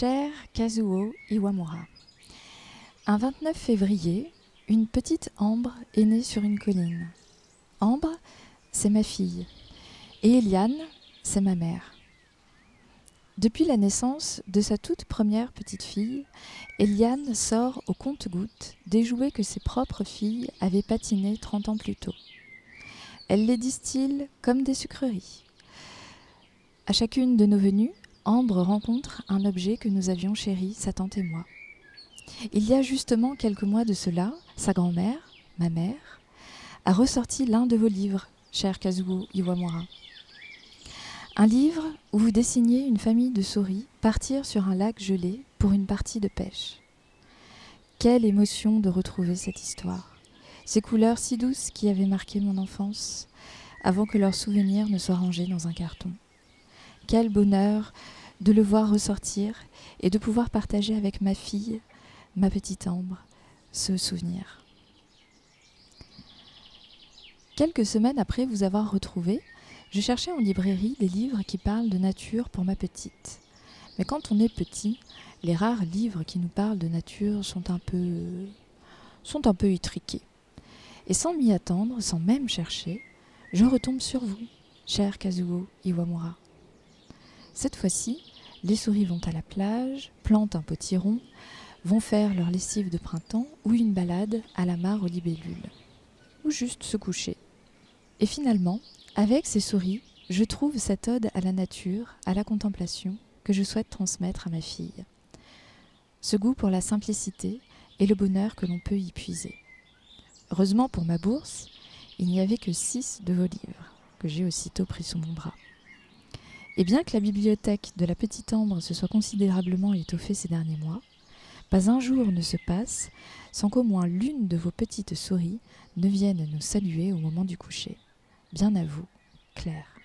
Cher Kazuo Iwamura, un 29 février, une petite Ambre est née sur une colline. Ambre, c'est ma fille, et Eliane, c'est ma mère. Depuis la naissance de sa toute première petite fille, Eliane sort au compte-gouttes des jouets que ses propres filles avaient patinés 30 ans plus tôt. Elle les distille comme des sucreries. À chacune de nos venues, Ambre rencontre un objet que nous avions chéri, sa tante et moi. Il y a justement quelques mois de cela, sa grand-mère, ma mère, a ressorti l'un de vos livres, cher Kazuo Iwamura. Un livre où vous dessiniez une famille de souris partir sur un lac gelé pour une partie de pêche. Quelle émotion de retrouver cette histoire, ces couleurs si douces qui avaient marqué mon enfance, avant que leurs souvenirs ne soient rangés dans un carton. Quel bonheur de le voir ressortir et de pouvoir partager avec ma fille, ma petite Ambre, ce souvenir. Quelques semaines après vous avoir retrouvé, je cherchais en librairie des livres qui parlent de nature pour ma petite. Mais quand on est petit, les rares livres qui nous parlent de nature sont un peu sont un peu étriqués. Et sans m'y attendre, sans même chercher, je retombe sur vous, cher Kazuo Iwamura. Cette fois-ci, les souris vont à la plage, plantent un potiron, vont faire leur lessive de printemps ou une balade à la mare aux libellules, ou juste se coucher. Et finalement, avec ces souris, je trouve cette ode à la nature, à la contemplation, que je souhaite transmettre à ma fille. Ce goût pour la simplicité et le bonheur que l'on peut y puiser. Heureusement pour ma bourse, il n'y avait que six de vos livres, que j'ai aussitôt pris sous mon bras. Et bien que la bibliothèque de la Petite Ambre se soit considérablement étoffée ces derniers mois, pas un jour ne se passe sans qu'au moins l'une de vos petites souris ne vienne nous saluer au moment du coucher. Bien à vous, Claire.